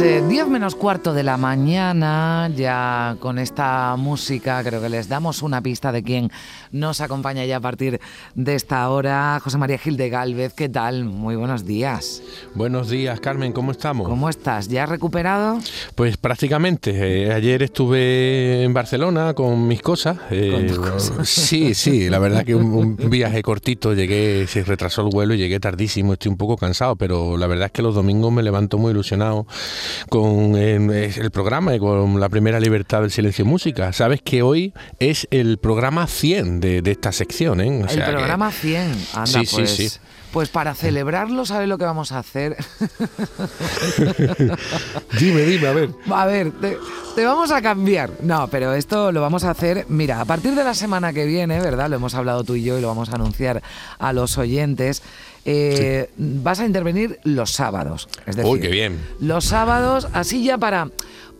Las 10 eh, menos cuarto de la mañana, ya con esta música creo que les damos una pista de quién nos acompaña ya a partir de esta hora. José María Gil de Galvez, ¿qué tal? Muy buenos días. Buenos días, Carmen, ¿cómo estamos? ¿Cómo estás? ¿Ya has recuperado? Pues prácticamente. Eh, ayer estuve en Barcelona con mis cosas. ¿Con tus cosas? Sí, sí, la verdad que un, un viaje cortito, llegué, se retrasó el vuelo y llegué tardísimo, estoy un poco cansado, pero la verdad es que los domingos me levanto muy ilusionado con eh, el programa y con la primera libertad del silencio música. Sabes que hoy es el programa 100 de, de esta sección, ¿eh? O el sea que- programa 100. Anda, Sí, sí, pues. sí. Pues para celebrarlo, ¿sabes lo que vamos a hacer? Dime, dime, a ver. A ver, te, te vamos a cambiar. No, pero esto lo vamos a hacer, mira, a partir de la semana que viene, ¿verdad? Lo hemos hablado tú y yo y lo vamos a anunciar a los oyentes. Eh, Vas a intervenir los sábados. Es decir, Uy, qué bien. Los sábados, así ya para,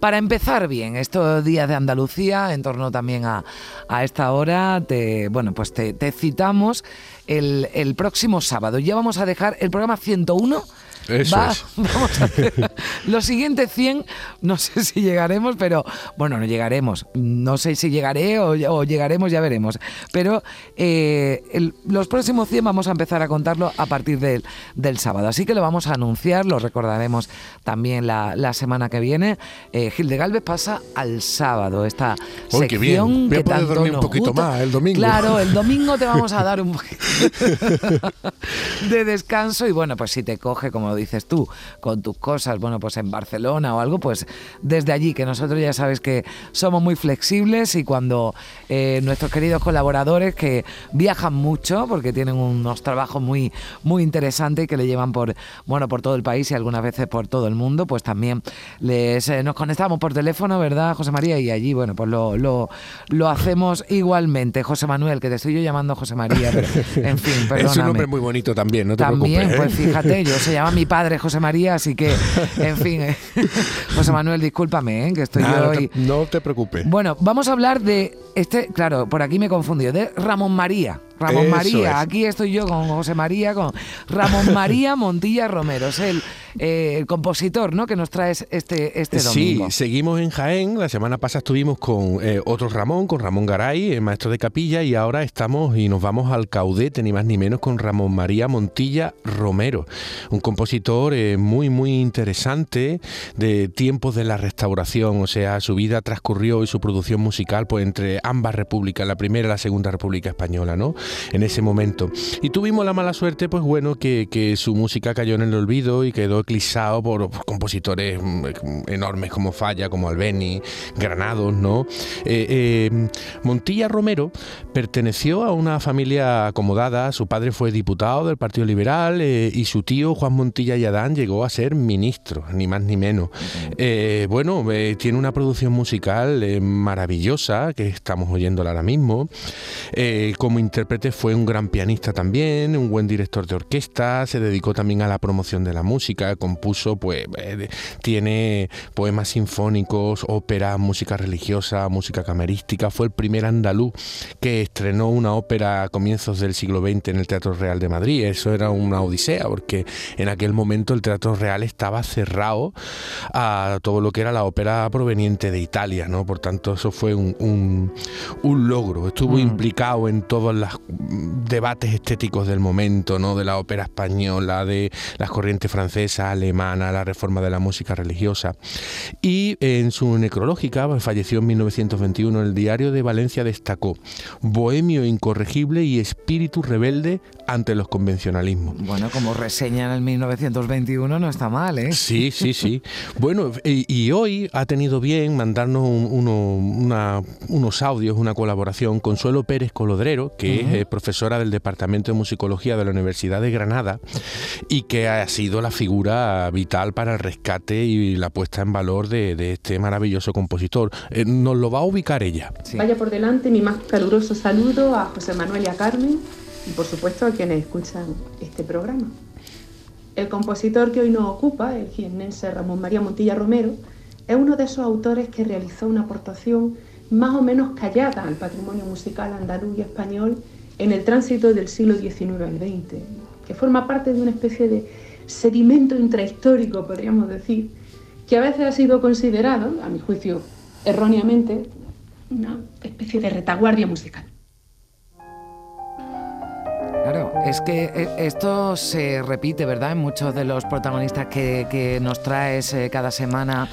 para empezar bien estos días de Andalucía, en torno también a, a esta hora, te, bueno, pues te, te citamos el, el próximo sábado. Ya vamos a dejar el programa 101. Eso Va- es. Vamos a hacer los siguientes 100, no sé si llegaremos, pero bueno, no llegaremos. No sé si llegaré o, o llegaremos, ya veremos. Pero eh, el- los próximos 100 vamos a empezar a contarlo a partir del, del sábado. Así que lo vamos a anunciar, lo recordaremos también la, la semana que viene. Eh, Gil de Galvez pasa al sábado, esta Uy, qué bien. sección Voy a que poder tanto dormir un poquito gusta. más el domingo. Claro, el domingo te vamos a dar un poquito de descanso y bueno, pues si te coge, como dices tú, con tus cosas, bueno, pues en Barcelona o algo, pues desde allí, que nosotros ya sabes que somos muy flexibles y cuando eh, nuestros queridos colaboradores que viajan mucho porque tienen unos trabajos muy, muy interesantes y que le llevan por, bueno, por todo el país y algunas veces por todo el mundo, pues también les, eh, nos conectamos por teléfono, ¿verdad, José María? Y allí, bueno, pues lo, lo, lo hacemos igualmente. José Manuel, que te estoy yo llamando José María, pero, en fin, perdóname. Es un nombre muy bonito también, no te También, preocupes. pues ¿eh? fíjate, yo se llama mi padre José María, así que, en fin, eh, José Manuel, discúlpame, eh, que estoy yo hoy. no te preocupes. Bueno, vamos a hablar de este, claro, por aquí me he confundido, de Ramón María. Ramón Eso María, es. aquí estoy yo con José María, con Ramón María Montilla Romero, es el, eh, el compositor, ¿no? Que nos trae este, este Sí, domingo. seguimos en Jaén. La semana pasada estuvimos con eh, otro Ramón, con Ramón Garay, el maestro de capilla, y ahora estamos y nos vamos al caudete, ni más ni menos, con Ramón María Montilla Romero, un compositor eh, muy, muy interesante de tiempos de la restauración. O sea, su vida transcurrió y su producción musical, pues entre ambas repúblicas, la primera y la segunda república española, ¿no? En ese momento. Y tuvimos la mala suerte, pues bueno, que, que su música cayó en el olvido y quedó eclipsado por, por compositores mm, enormes como Falla, como Albeni, Granados, ¿no? Eh, eh, Montilla Romero perteneció a una familia acomodada, su padre fue diputado del Partido Liberal eh, y su tío Juan Montilla y Adán llegó a ser ministro, ni más ni menos. Eh, bueno, tiene una producción musical maravillosa, que estamos oyéndola ahora mismo. Como intérprete fue un gran pianista también, un buen director de orquesta, se dedicó también a la promoción de la música, compuso, pues, eh, tiene poemas sinfónicos, ópera, música religiosa, música camerística, fue el primer andaluz que estrenó una ópera a comienzos del siglo XX en el Teatro Real de Madrid. Eso era una odisea, porque en aquel momento el Teatro Real estaba cerrado a todo lo que era la ópera proveniente de Italia, ¿no? Por tanto, eso fue un, un- un logro. Estuvo Mm. implicado en todos los mm, debates estéticos del momento, ¿no? De la ópera española, de las corrientes francesa, alemana, la reforma de la música religiosa. Y en su necrológica, falleció en 1921, el diario de Valencia destacó bohemio incorregible y espíritu rebelde ante los convencionalismos. Bueno, como reseña en el 1921 no está mal, ¿eh? Sí, sí, sí. Bueno, y, y hoy ha tenido bien mandarnos un- uno- una- unos audios, una colaboración. Consuelo Pérez Colodrero, que es eh, profesora del Departamento de Musicología de la Universidad de Granada y que ha sido la figura vital para el rescate y la puesta en valor de, este maravilloso compositor. Eh, nos lo va a ubicar ella. Vaya por delante mi más caluroso saludo a José Manuel y a Carmen y por supuesto a quienes escuchan este programa. El compositor que hoy nos ocupa, el jiennense Ramón María Montilla Romero, es uno de esos autores que realizó una aportación más o menos callada al patrimonio musical andaluz y español en el tránsito del siglo XIX al XX, que forma parte de una especie de sedimento intrahistórico, podríamos decir, que a veces ha sido considerado, a mi juicio erróneamente, una especie de retaguardia musical. Es que eh, esto se repite, ¿verdad? En muchos de los protagonistas que, nos traes eh, cada semana.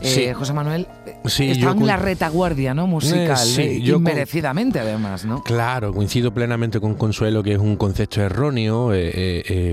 Eh, José Manuel, sí, está en la retaguardia ¿no? musical, sí, inmerecidamente además, ¿no? Claro, coincido plenamente con Consuelo que es un concepto erróneo.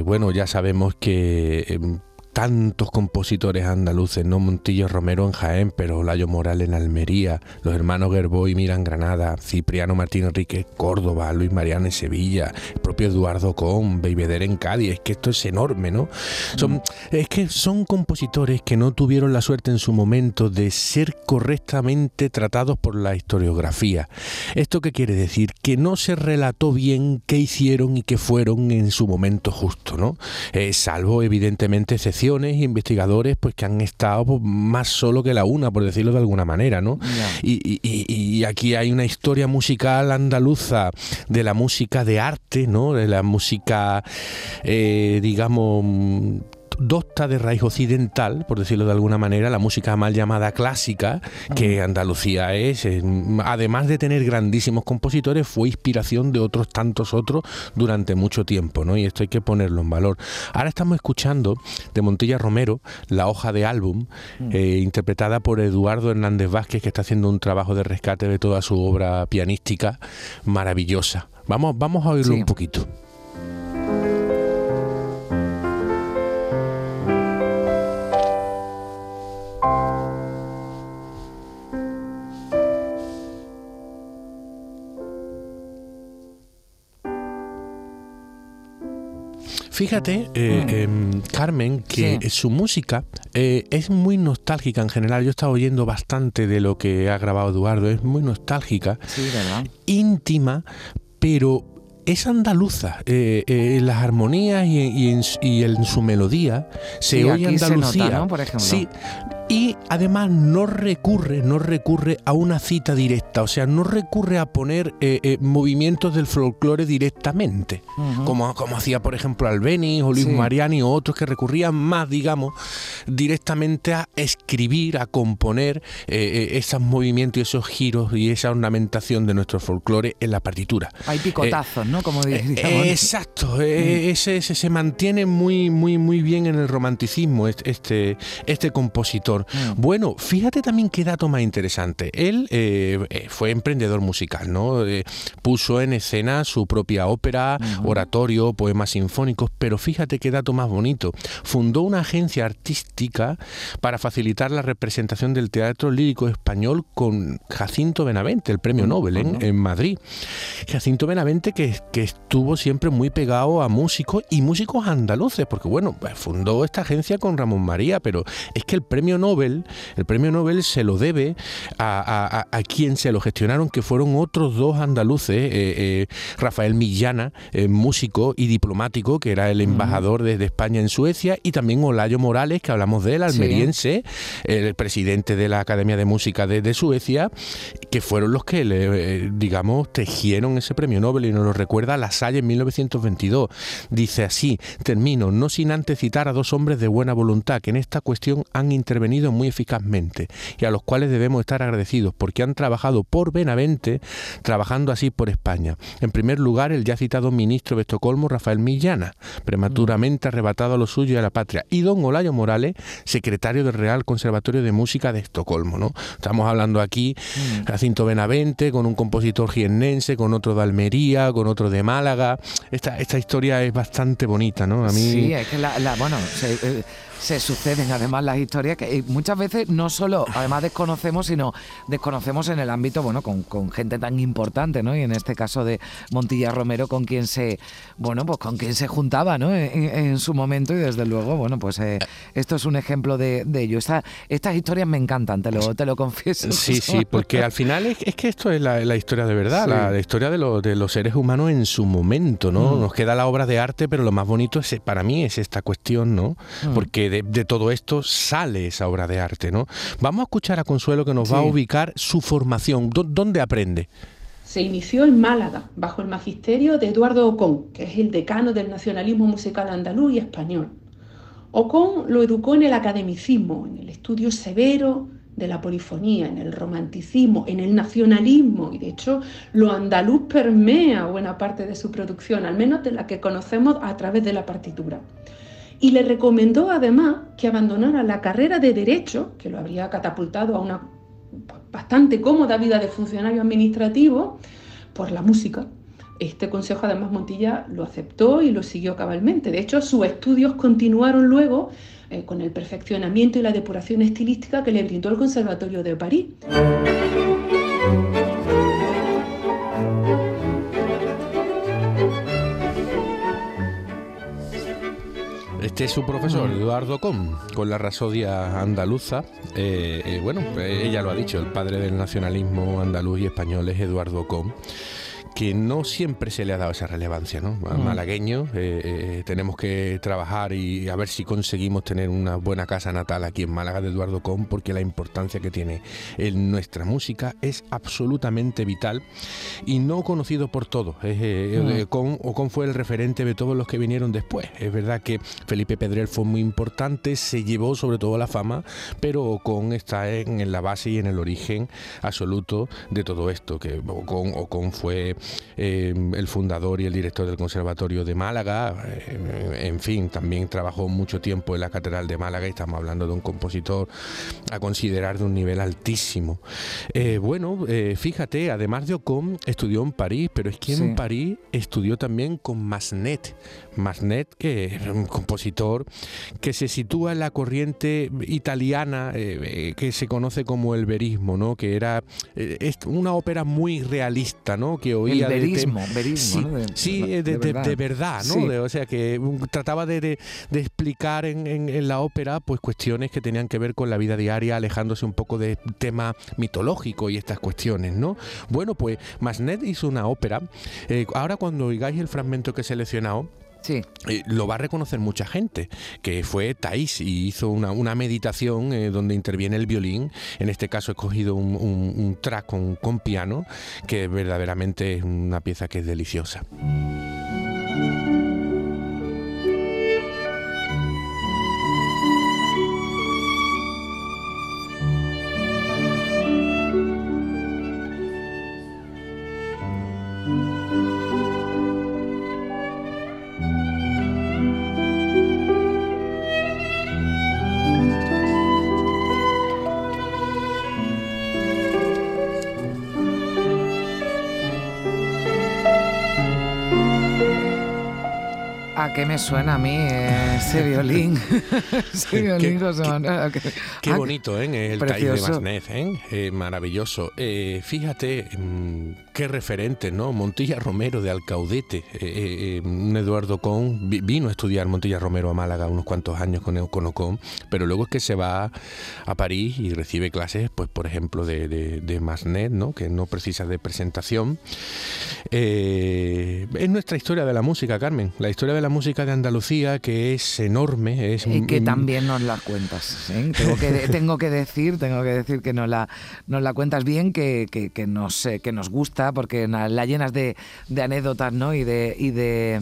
bueno, ya sabemos que em, tantos compositores andaluces, ¿no? Montillo Romero en Jaén, pero Olayo Moral en Almería, los hermanos Gerboy Miran Granada, Cipriano Martín Enrique Córdoba, Luis Mariano en Sevilla, el propio Eduardo Con, Beibeder en Cádiz, es que esto es enorme, ¿no? Son, mm. es que son compositores que no tuvieron la suerte en su momento de ser correctamente tratados por la historiografía. ¿Esto qué quiere decir? Que no se relató bien qué hicieron y qué fueron en su momento justo, ¿no? Eh, salvo evidentemente excepciones investigadores pues que han estado pues, más solo que la una, por decirlo de alguna manera, ¿no? Y, aquí hay una historia musical andaluza de la música de arte, ¿no? De la música, eh, digamos docta de raíz occidental, por decirlo de alguna manera, la música mal llamada clásica, que Andalucía es, además de tener grandísimos compositores, fue inspiración de otros tantos otros durante mucho tiempo, ¿no? Y esto hay que ponerlo en valor. Ahora estamos escuchando de Montilla Romero, La hoja de álbum, mm. eh, interpretada por Eduardo Hernández Vázquez, que está haciendo un trabajo de rescate de toda su obra pianística maravillosa. Vamos, vamos a oírlo un poquito. Fíjate, eh, mm. em, Carmen, que su música eh, es muy nostálgica en general. Yo he estado oyendo bastante de lo que ha grabado Eduardo. Es muy nostálgica, íntima, pero es andaluza. Eh, en las armonías y, en, su melodía se oye Andalucía. Por ejemplo. Sí, y además no recurre, no recurre a una cita directa, o sea, no recurre a poner eh, eh, movimientos del folclore directamente, como, como hacía por ejemplo Albeni o Luis Mariani o otros que recurrían más, digamos, directamente a escribir, a componer eh, esos movimientos y esos giros y esa ornamentación de nuestro folclore en la partitura. Hay picotazos, ¿no? Como exacto, mm. ese, se mantiene muy, muy, muy bien en el romanticismo este, este compositor. Mm. Bueno, fíjate también qué dato más interesante. Él eh, eh, fue emprendedor musical, ¿no? Eh, puso en escena su propia ópera, oratorio, poemas sinfónicos, pero fíjate qué dato más bonito. Fundó una agencia artística para facilitar la representación del teatro lírico español con Jacinto Benavente, el premio Nobel en, Madrid. Jacinto Benavente que, que estuvo siempre muy pegado a músicos y músicos andaluces, porque bueno, pues, fundó esta agencia con Ramón María, pero es que el premio Nobel el premio Nobel se lo debe a, quien se lo gestionaron, que fueron otros dos andaluces, eh, eh, Rafael Millana, eh, músico y diplomático, que era el embajador desde España en Suecia, y también Olayo Morales, que hablamos de él, almeriense, el presidente de la Academia de Música de, Suecia, que fueron los que, le, digamos, tejieron ese premio Nobel y nos lo recuerda La Salle en 1922. Dice así, termino, no sin antes citar a dos hombres de buena voluntad que en esta cuestión han intervenido muy eficazmente y a los cuales debemos estar agradecidos porque han trabajado por Benavente, trabajando así por España. En primer lugar, el ya citado ministro de Estocolmo, Rafael Millana, prematuramente arrebatado a lo suyo y a la patria, y don Olayo Morales, secretario del Real Conservatorio de Música de Estocolmo. ¿no? Estamos hablando aquí, mm. Jacinto Benavente, con un compositor jiennense, con otro de Almería, con otro de Málaga. Esta, esta historia es bastante bonita, ¿no? A mí... Sí, es que la, bueno, eh, se suceden además las historias que muchas veces no solo, además desconocemos, sino desconocemos en el ámbito, bueno, con, gente tan importante, ¿no? Y en este caso de Montilla Romero, con quien se, bueno, pues con quien se juntaba, ¿no? En, su momento y desde luego, bueno, pues eh, esto es un ejemplo de, ello. estas historias me encantan, te lo, te lo confieso. Sí, sí, porque al final es, que esto es la, historia de verdad, la, historia de, de, los seres humanos en su momento, ¿no? Mm. Nos queda la obra de arte, pero lo más bonito es, para mí es esta cuestión, ¿no? Mm. Porque de, todo esto sale esa obra de arte, ¿no? Vamos a escuchar a Consuelo que nos va a ubicar su formación. ¿Dónde aprende? Se inició en Málaga, bajo el magisterio de Eduardo Ocón, que es el decano del nacionalismo musical andaluz y español. Ocón lo educó en el academicismo, en el estudio severo de la polifonía, en el romanticismo, en el nacionalismo, y de hecho lo andaluz permea buena parte de su producción, al menos de la que conocemos a través de la partitura. Y le recomendó además que abandonara la carrera de derecho, que lo habría catapultado a una bastante cómoda vida de funcionario administrativo, por la música. Este consejo además Montilla lo aceptó y lo siguió cabalmente. De hecho, sus estudios continuaron luego eh, con el perfeccionamiento y la depuración estilística que le brindó el Conservatorio de París. Este es su profesor, Eduardo Com, con la rasodia andaluza. Eh, eh, bueno, ella lo ha dicho, el padre del nacionalismo andaluz y español es Eduardo Com que no siempre se le ha dado esa relevancia, ¿no? Mm. Malagueño, eh, eh, tenemos que trabajar y a ver si conseguimos tener una buena casa natal aquí en Málaga de Eduardo Com, porque la importancia que tiene en nuestra música es absolutamente vital y no conocido por todos. Eh, mm. fue el referente de todos los que vinieron después. Es verdad que Felipe Pedrel fue muy importante, se llevó sobre todo la fama, pero Ocon está en, la base y en el origen absoluto de todo esto, que Ocon, Ocon fue eh, el fundador y el director del Conservatorio de Málaga, eh, en fin, también trabajó mucho tiempo en la Catedral de Málaga y estamos hablando de un compositor a considerar de un nivel altísimo. Eh, bueno, fíjate, además de Ocon, estudió en París, pero es que en París estudió también con Masnet. Masnet, que es un compositor que se sitúa en la corriente italiana que se conoce como el verismo, ¿no? que era una ópera muy realista, ¿no? que hoy el verismo, verismo, sí, de, verdad. ¿no? o sea, que trataba de, explicar en, la ópera pues cuestiones que tenían que ver con la vida diaria, alejándose un poco de tema mitológico y estas cuestiones, ¿no? Bueno, pues Masnet hizo una ópera. Eh, ahora cuando oigáis el fragmento que he seleccionado, Sí. Eh, lo va a reconocer mucha gente, que fue Thais y hizo una, meditación eh, donde interviene el violín. En este caso he cogido un, track con piano, que verdaderamente es una pieza que es deliciosa. Qué me suena a mí ese violín? ese violín, qué, Qué, bonito, ¿eh? El Taís de Masnez, ¿eh? ¿eh? maravilloso. Eh, fíjate, mm, qué referente, ¿no? Montilla Romero de Alcaudete. Eh, eh, un Eduardo Con vino a estudiar Montilla Romero a Málaga unos cuantos años con, con Ocon, pero luego es que se va a París y recibe clases, pues por ejemplo, de, de, Masnet, ¿no? Que no precisa de presentación. es nuestra historia de la música, Carmen. La historia de la música de Andalucía, que es enorme. Es, y que también nos la cuentas. Tengo, que, tengo que decir, tengo que decir que nos la, nos la cuentas bien, que, que, que nos, que nos gusta, porque la llenas de, de anécdotas ¿no? y de... Y de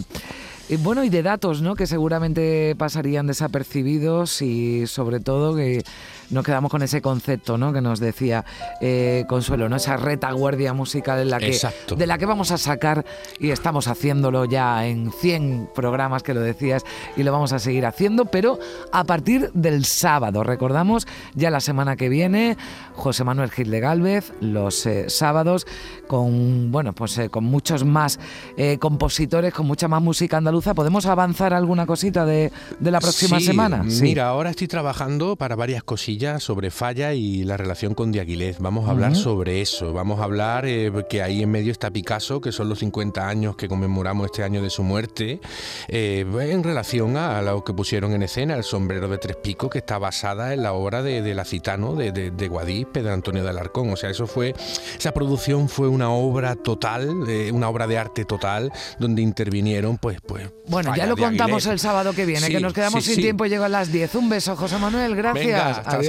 bueno, y de datos, ¿no? Que seguramente pasarían desapercibidos y sobre todo que nos quedamos con ese concepto ¿no? que nos decía eh, Consuelo, ¿no? esa retaguardia musical en la que, de la que vamos a sacar y estamos haciéndolo ya en 100 programas que lo decías y lo vamos a seguir haciendo, pero a partir del sábado, recordamos ya la semana que viene, José Manuel Gil de Galvez, los eh, sábados, con, bueno, pues, eh, con muchos más compositores, con mucha más música andaluza andaluza. ¿Podemos avanzar alguna cosita de, la próxima semana? Mira, ahora estoy trabajando para varias cosillas sobre Falla y la relación con Diaguilez. Vamos a hablar sobre eso. Vamos a hablar eh, que ahí en medio está Picasso, que son los 50 años que conmemoramos este año de su muerte, eh, en relación a, lo que pusieron en escena, el sombrero de tres picos, que está basada en la obra de, de la Citano, de, de, de Guadix, de Antonio de Alarcón. O sea, eso fue, esa producción fue una obra total, eh, una obra de arte total, donde intervinieron, pues, pues. Bueno, ya lo contamos el sábado que viene, que nos quedamos sin tiempo y a las 10. Un beso, José Manuel, gracias. hasta la